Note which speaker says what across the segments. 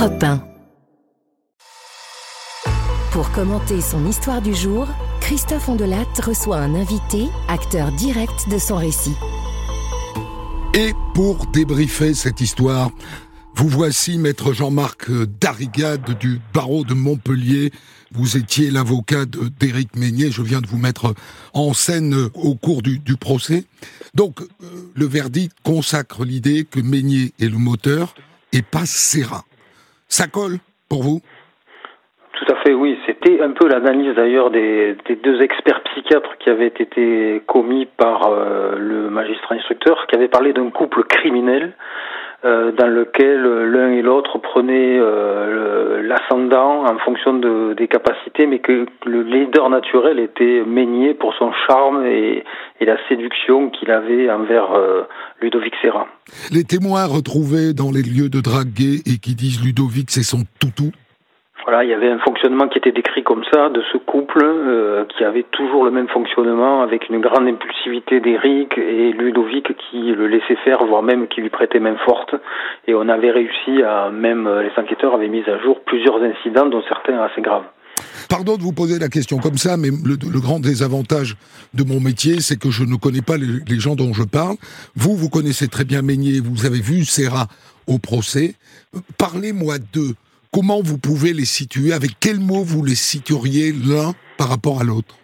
Speaker 1: Europe 1. Pour commenter son histoire du jour, Christophe Ondelat reçoit un invité, acteur direct de son récit.
Speaker 2: Et pour débriefer cette histoire, vous voici, maître Jean-Marc Darrigade du barreau de Montpellier. Vous étiez l'avocat d'Éric Meignier. Je viens de vous mettre en scène au cours du, procès. Donc, euh, le verdict consacre l'idée que Meignier est le moteur et pas Serra. Ça colle pour vous?
Speaker 3: Tout à fait, oui. C'était un peu l'analyse d'ailleurs des, deux experts psychiatres qui avaient été commis par euh, le magistrat instructeur, qui avait parlé d'un couple criminel dans lequel l'un et l'autre prenaient euh, l'ascendant en fonction de, des capacités, mais que le leader naturel était Meignier pour son charme et, la séduction qu'il avait envers euh, Ludovic Serra.
Speaker 2: Les témoins retrouvés dans les lieux de drague et qui disent Ludovic c'est son toutou
Speaker 3: il y avait un fonctionnement qui était décrit comme ça de ce couple euh, qui avait toujours le même fonctionnement avec une grande impulsivité d'Éric et Ludovic qui le laissait faire, voire même qui lui prêtait main forte. Et on avait réussi à, même euh, les enquêteurs avaient mis à jour plusieurs incidents, dont certains assez graves.
Speaker 2: Pardon de vous poser la question comme ça, mais le, grand désavantage de mon métier, c'est que je ne connais pas les, les, gens dont je parle. Vous, vous connaissez très bien Meignier, vous avez vu Serra au procès. Parlez-moi d'eux. Comment vous pouvez les situer? Avec quels mots vous les situeriez l'un par rapport à l'autre?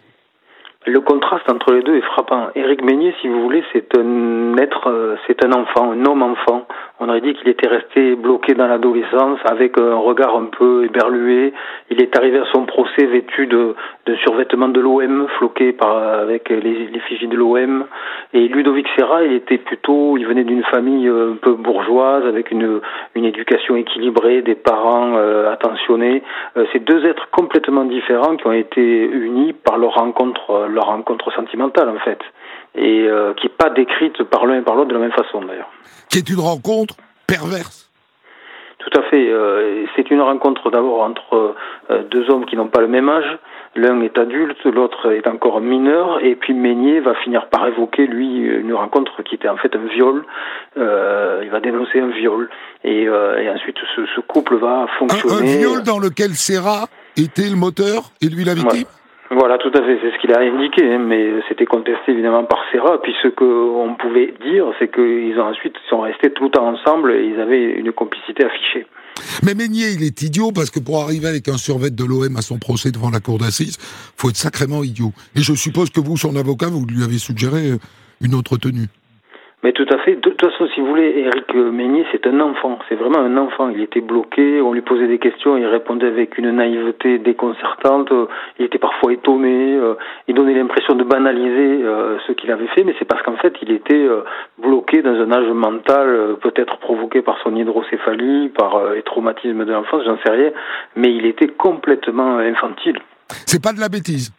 Speaker 3: Le contraste entre les deux est frappant. Éric Meignier, si vous voulez, c'est un être, euh, c'est un enfant, un homme enfant. On aurait dit qu'il était resté bloqué dans l'adolescence avec un regard un peu éberlué. Il est arrivé à son procès vêtu de, de survêtements de l'OM, floqué par, avec les l'effigie de l'OM. Et Ludovic Serra, il était plutôt, il venait d'une famille un peu bourgeoise, avec une, une éducation équilibrée, des parents euh, attentionnés. Euh, c'est deux êtres complètement différents qui ont été unis par leur rencontre, leur rencontre sentimentale en fait, et euh, qui n'est pas décrite par l'un et par l'autre de la même façon d'ailleurs
Speaker 2: qui est une rencontre perverse.
Speaker 3: Tout à fait. Euh, c'est une rencontre d'abord entre euh, deux hommes qui n'ont pas le même âge. L'un est adulte, l'autre est encore mineur, et puis Meignier va finir par évoquer, lui, une rencontre qui était en fait un viol. Euh, il va dénoncer un viol, et, ensuite ce, couple va fonctionner.
Speaker 2: Un, viol dans lequel Serra était le moteur et lui la victime?
Speaker 3: Voilà, tout à fait, c'est ce qu'il a indiqué, hein, mais c'était contesté évidemment par Serra. Puis ce qu'on pouvait dire, c'est qu'ils ont ensuite sont restés tout le temps ensemble et ils avaient une complicité affichée.
Speaker 2: Mais Meignier, il est idiot parce que pour arriver avec un survêt de l'OM à son procès devant la cour d'assises, faut être sacrément idiot. Et je suppose que vous, son avocat, vous lui avez suggéré une autre tenue.
Speaker 3: Mais tout à fait. De toute façon, si vous voulez, Eric Meignier, c'est un enfant. C'est vraiment un enfant. Il était bloqué. On lui posait des questions. Il répondait avec une naïveté déconcertante. Il était parfois étonné. Euh, il donnait l'impression de banaliser euh, ce qu'il avait fait. Mais c'est parce qu'en fait, il était euh, bloqué dans un âge mental, peut-être provoqué par son hydrocéphalie, par les traumatismes de l'enfance, j'en sais rien. Mais il était complètement infantile.
Speaker 2: C'est pas de la bêtise.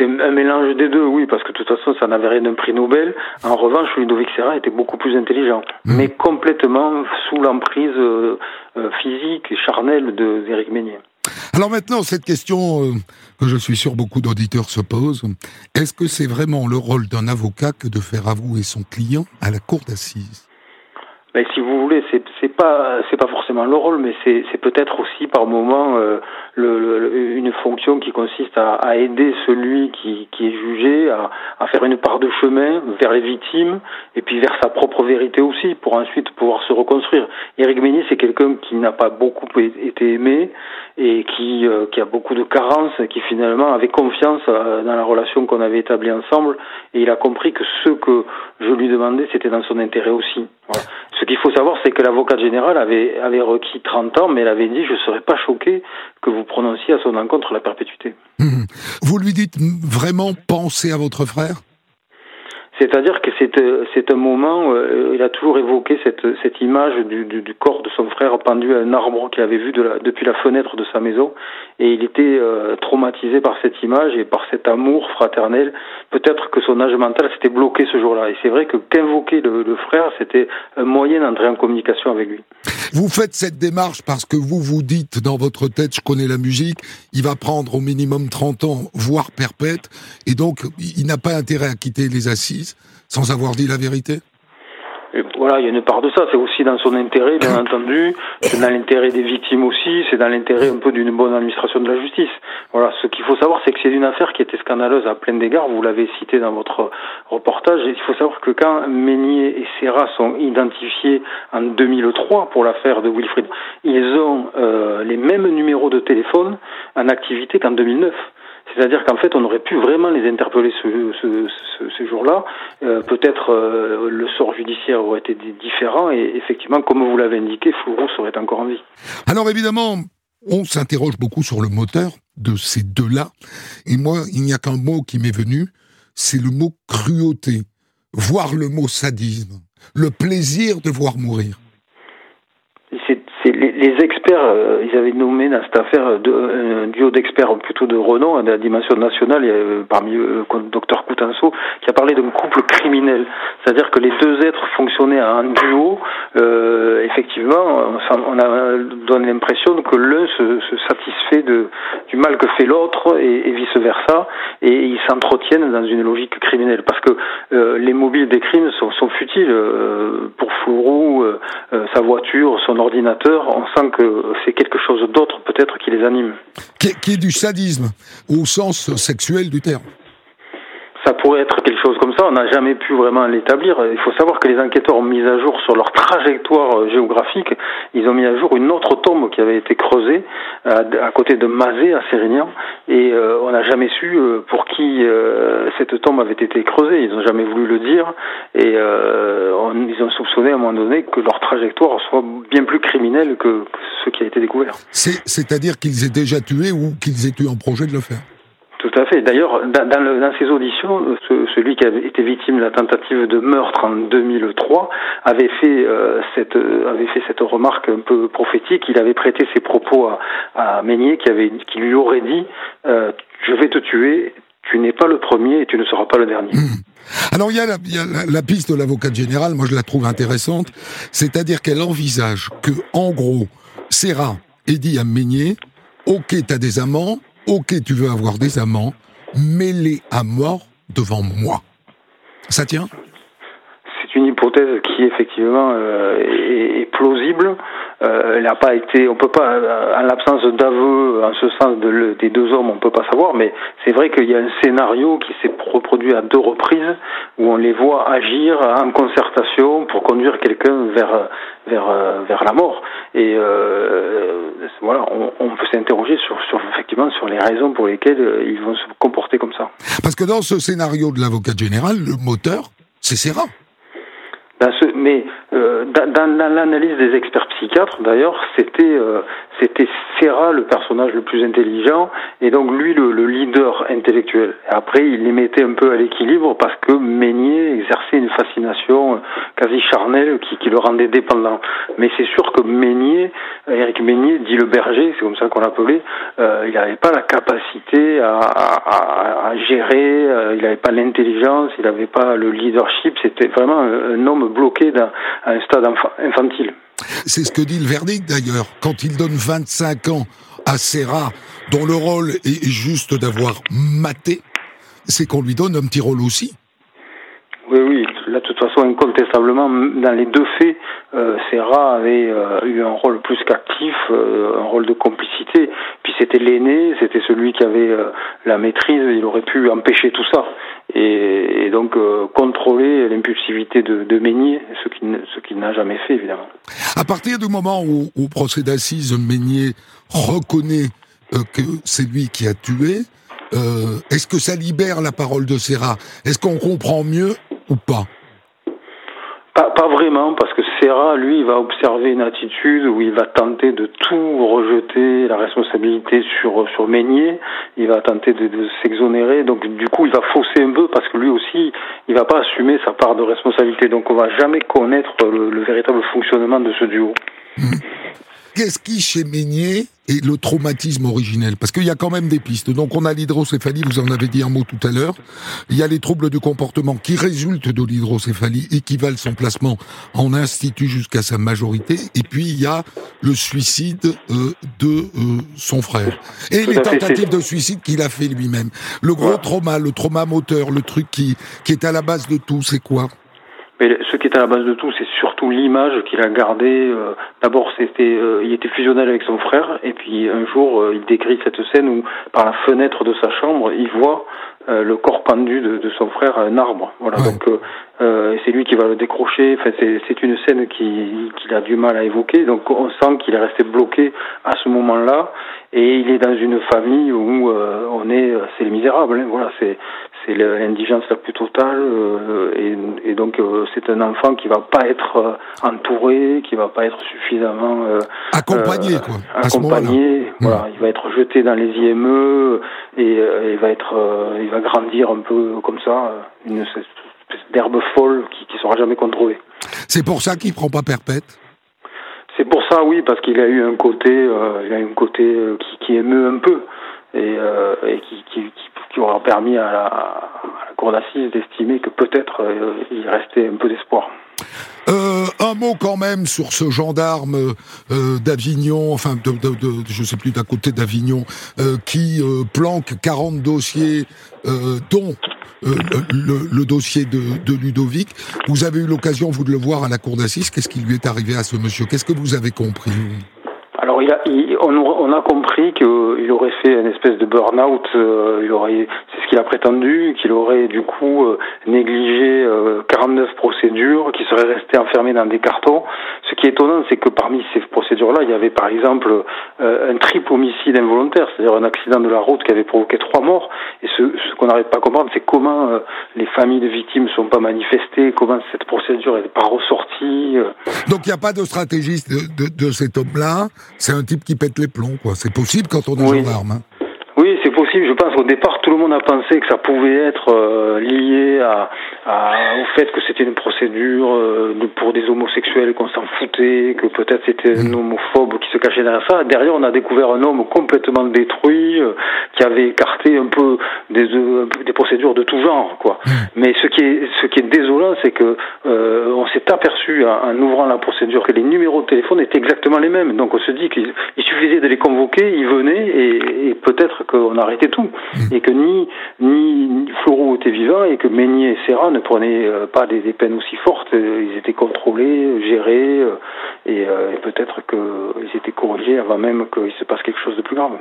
Speaker 3: C'est un mélange des deux, oui, parce que de toute façon, ça n'avait rien d'un prix Nobel. En revanche, Ludovic Serra était beaucoup plus intelligent, mmh. mais complètement sous l'emprise euh, euh, physique et charnelle d'Éric Meignier.
Speaker 2: Alors maintenant, cette question euh, que je suis sûr beaucoup d'auditeurs se posent, est-ce que c'est vraiment le rôle d'un avocat que de faire avouer son client à la cour d'assises?
Speaker 3: Mais si vous voulez, c'est c'est pas c'est pas forcément le rôle, mais c'est c'est peut-être aussi par moment euh, le, une fonction qui consiste à, à aider celui qui, qui est jugé à, à faire une part de chemin vers les victimes et puis vers sa propre vérité aussi pour ensuite pouvoir se reconstruire. Éric Meignier, c'est quelqu'un qui n'a pas beaucoup été aimé et qui euh, qui a beaucoup de carences, qui finalement avait confiance euh, dans la relation qu'on avait établie ensemble et il a compris que ce que je lui demandais, c'était dans son intérêt aussi. Voilà. Ce qu'il faut savoir, c'est que l'avocate générale avait, avait requis 30 ans, mais elle avait dit Je ne serais pas choqué que vous prononciez à son encontre la perpétuité.
Speaker 2: Vous lui dites vraiment pensez à votre frère?
Speaker 3: C'est-à-dire que c'est euh, un moment, euh, il a toujours évoqué cette cette image du, du, corps de son frère pendu à un arbre qu'il avait vu depuis la fenêtre de sa maison, et il était euh, traumatisé par cette image et par cet amour fraternel. Peut-être que son âge mental s'était bloqué ce jour-là, et c'est vrai que qu'invoquer le, le frère, c'était un moyen d'entrer en communication avec lui.
Speaker 2: Vous faites cette démarche parce que vous vous dites dans votre tête, je connais la musique, il va prendre au minimum 30 ans, voire perpète, et donc il n'a pas intérêt à quitter les assises sans avoir dit la vérité?
Speaker 3: Voilà, il y a une part de ça. C'est aussi dans son intérêt, bien entendu. C'est dans l'intérêt des victimes aussi. C'est dans l'intérêt un peu d'une bonne administration de la justice. Voilà. Ce qu'il faut savoir, c'est que c'est une affaire qui était scandaleuse à plein d'égards. Vous l'avez cité dans votre reportage. il faut savoir que quand Meunier et Serra sont identifiés en 2003 pour l'affaire de Wilfried, ils ont euh, les mêmes numéros de téléphone en activité qu'en 2009. C'est-à-dire qu'en fait, on aurait pu vraiment les interpeller ce, jour-là. Euh, Peut-être euh, le sort judiciaire aurait été différent et effectivement, comme vous l'avez indiqué, Fourou serait encore en vie.
Speaker 2: Alors évidemment, on s'interroge beaucoup sur le moteur de ces deux-là. Et moi, il n'y a qu'un mot qui m'est venu, c'est le mot cruauté, voire le mot sadisme, le plaisir de voir mourir
Speaker 3: les, experts, euh, ils avaient nommé dans cette affaire de, un duo d'experts plutôt de renom, à la dimension nationale, a euh, parmi eux le docteur Coutenceau, qui a parlé d'un couple criminel. C'est-à-dire que les deux êtres fonctionnaient en duo. Euh, effectivement, on a donne l'impression que l'un se, se, satisfait de, du mal que fait l'autre et, vice-versa, et ils s'entretiennent dans une logique criminelle. Parce que euh, les mobiles des crimes sont, futiles. pour Fourou, sa voiture, son ordinateur, on sent que c'est quelque chose d'autre peut-être qui les anime.
Speaker 2: Qui est, du sadisme, au sens sexuel du terme
Speaker 3: ça pourrait être quelque chose comme ça. On n'a jamais pu vraiment l'établir. Il faut savoir que les enquêteurs ont mis à jour sur leur trajectoire euh, géographique. Ils ont mis à jour une autre tombe qui avait été creusée euh, à, côté de Mazé à Sérignan, et euh, on n'a jamais su pour qui cette tombe avait été creusée. Ils n'ont jamais voulu le dire, et ils ont soupçonné à un moment donné que leur trajectoire soit bien plus criminelle que, ce qui a été découvert.
Speaker 2: C'est-à-dire qu'ils aient déjà tué ou qu'ils aient eu en projet de le faire?
Speaker 3: Tout à fait. D'ailleurs, dans, ces auditions, celui qui avait été victime de la tentative de meurtre en 2003 avait fait euh, cette avait fait cette remarque un peu prophétique. Il avait prêté ses propos à, à Meignier, qui avait qui lui aurait dit euh, "Je vais te tuer. Tu n'es pas le premier et tu ne seras pas le dernier."
Speaker 2: Hmm. Alors il y a, la, piste de l'avocat général. Moi, je la trouve intéressante. C'est-à-dire qu'elle envisage que, en gros, Serra ait dit à Meignier "Ok, t'as des amants." Ok, tu veux avoir des amants, mets-les à mort devant moi. Ça tient?
Speaker 3: C'est une hypothèse qui effectivement euh, est, plausible. Euh, elle n'a pas été, on peut pas, euh, en l'absence d'aveu, en ce sens de des deux hommes, on peut pas savoir. Mais c'est vrai qu'il y a un scénario qui s'est reproduit à deux reprises où on les voit agir en concertation pour conduire quelqu'un vers vers vers la mort. Et voilà, on, on peut s'interroger sur, sur, effectivement sur les raisons pour lesquelles ils vont se comporter comme ça.
Speaker 2: Parce que dans ce scénario de l'avocat général, le moteur, c'est Serra.
Speaker 3: Dans ce, mais euh, dans, l'analyse des experts psychiatres, d'ailleurs, c'était euh, c'était Serra le personnage le plus intelligent et donc lui le, le leader intellectuel. Après, il les mettait un peu à l'équilibre parce que Meignier exerçait une fascination euh, quasi charnelle qui, le rendait dépendant. Mais c'est sûr que Meignier, Eric Meignier, dit le berger, c'est comme ça qu'on l'appelait, il n'avait pas la capacité à, à, gérer, il n'avait pas l'intelligence, il n'avait pas le leadership. C'était vraiment un homme bloqué à un stade infantile.
Speaker 2: C'est ce que dit le verdict d'ailleurs, quand il donne 25 ans à Serra, dont le rôle est juste d'avoir maté, c'est qu'on lui donne un petit rôle aussi.
Speaker 3: Oui, oui, là, de toute façon, incontestablement, dans les deux faits, euh, Serra avait euh, eu un rôle plus qu'actif, euh, un rôle de complicité. Puis c'était l'aîné, c'était celui qui avait euh, la maîtrise, il aurait pu empêcher tout ça. Et, donc contrôler l'impulsivité de, de Meignier, ce qu'il ce n'a jamais fait, évidemment.
Speaker 2: À partir du moment où, au procès d'assises, Meignier reconnaît que c'est lui qui a tué, est-ce que ça libère la parole de Serra? Est-ce qu'on comprend mieux ou pas?
Speaker 3: Pas, pas, vraiment, parce que Serra, lui, il va observer une attitude où il va tenter de tout rejeter, la responsabilité sur sur Meignier, il va tenter de, de s'exonérer, donc du coup, il va fausser un peu, parce que lui aussi, il va pas assumer sa part de responsabilité, donc on va jamais connaître le, le véritable fonctionnement de ce duo.
Speaker 2: Mmh. Qu'est-ce qui, chez Meignier, est le traumatisme originel? Parce qu'il y a quand même des pistes. Donc on a l'hydrocéphalie, vous en avez dit un mot tout à l'heure. Il y a les troubles du comportement qui résultent de l'hydrocéphalie et qui valent son placement en institut jusqu'à sa majorité. Et puis il y a le suicide euh, de euh, son frère. Et les tentatives de suicide qu'il a fait lui-même. Le gros trauma, le trauma moteur, le truc qui, qui est à la base de tout, c'est quoi?
Speaker 3: Mais ce qui est à la base de tout, c'est surtout l'image qu'il a gardée. Euh, d'abord, c'était, euh, il était fusionnel avec son frère, et puis un jour, il décrit cette scène où, par la fenêtre de sa chambre, il voit le corps pendu de, de, son frère à un arbre. Voilà. Donc, euh, c'est lui qui va le décrocher. Enfin, c'est une scène qu'il qui a du mal à évoquer. Donc, on sent qu'il est resté bloqué à ce moment-là, et il est dans une famille où on est, c'est les misérables. Hein, voilà, c'est c'est l'indigence la plus totale euh, et, et, donc euh, c'est un enfant qui va pas être euh, entouré, qui va pas être suffisamment
Speaker 2: accompagné quoi.
Speaker 3: accompagné, hmm. voilà, il va être jeté dans les IME et il va être il va grandir un peu comme ça, une espèce d'herbe folle qui qui sera jamais contrôlée.
Speaker 2: C'est pour ça qu'il prend pas perpète?
Speaker 3: C'est pour ça oui parce qu'il a eu un côté il a eu un côté qui, qui émeut un peu et, et qui, qui, qui qui aura permis à la, cour d'assises d'estimer que peut-être euh, il restait un peu d'espoir.
Speaker 2: Euh, un mot quand même sur ce gendarme euh, d'Avignon, enfin, de, de, de, je sais plus d'à côté d'Avignon, qui planque 40 dossiers, dont le, le, dossier de, Ludovic. Vous avez eu l'occasion, vous, de le voir à la cour d'assises. Qu'est-ce qui lui est arrivé à ce monsieur? Qu'est-ce que vous avez compris?
Speaker 3: On, a compris qu'il aurait fait une espèce de burn-out. Euh, c'est ce qu'il a prétendu, qu'il aurait du coup euh, négligé 49 euh, procédures, qu'il serait resté enfermé dans des cartons. Ce qui est étonnant, c'est que parmi ces procédures-là, il y avait par exemple un triple homicide involontaire, c'est-à-dire un accident de la route qui avait provoqué trois morts. Et ce, qu'on n'arrête pas à comprendre, c'est comment les familles de victimes ne sont pas manifestées, comment cette procédure n'est pas ressortie.
Speaker 2: Donc il n'y a pas de stratégie de, cet homme-là un type qui pète les plombs, quoi. C'est possible quand on est gendarme. Hein.
Speaker 3: Je pense qu'au départ, tout le monde a pensé que ça pouvait être euh, lié à, au fait que c'était une procédure euh, pour des homosexuels, qu'on s'en foutait, que peut-être c'était un mm. homophobe qui se cachait derrière ça. Derrière, on a découvert un homme complètement détruit, euh, qui avait écarté un peu des, des procédures de tout genre, quoi. Mm. Mais ce qui est, ce qui est désolant, c'est que on s'est aperçu en, ouvrant la procédure que les numéros de téléphone étaient exactement les mêmes. Donc on se dit qu'il suffisait de les convoquer, ils venaient et, et peut-être qu'on arrêtait tout mm. et que ni ni Floro était vivant et que Meignier et Serra ne prenaient euh, pas des, peines aussi fortes. Ils étaient contrôlés, gérés euh, et, euh, et peut-être qu'ils étaient corrigés avant même qu'il se passe quelque chose de plus grave.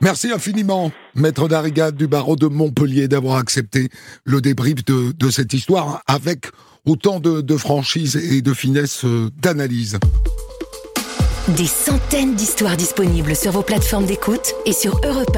Speaker 2: Merci infiniment, maître d'Arrigade du barreau de Montpellier, d'avoir accepté le débrief de, de, cette histoire avec autant de, de franchise et de finesse d'analyse.
Speaker 1: Des centaines d'histoires disponibles sur vos plateformes d'écoute et sur europe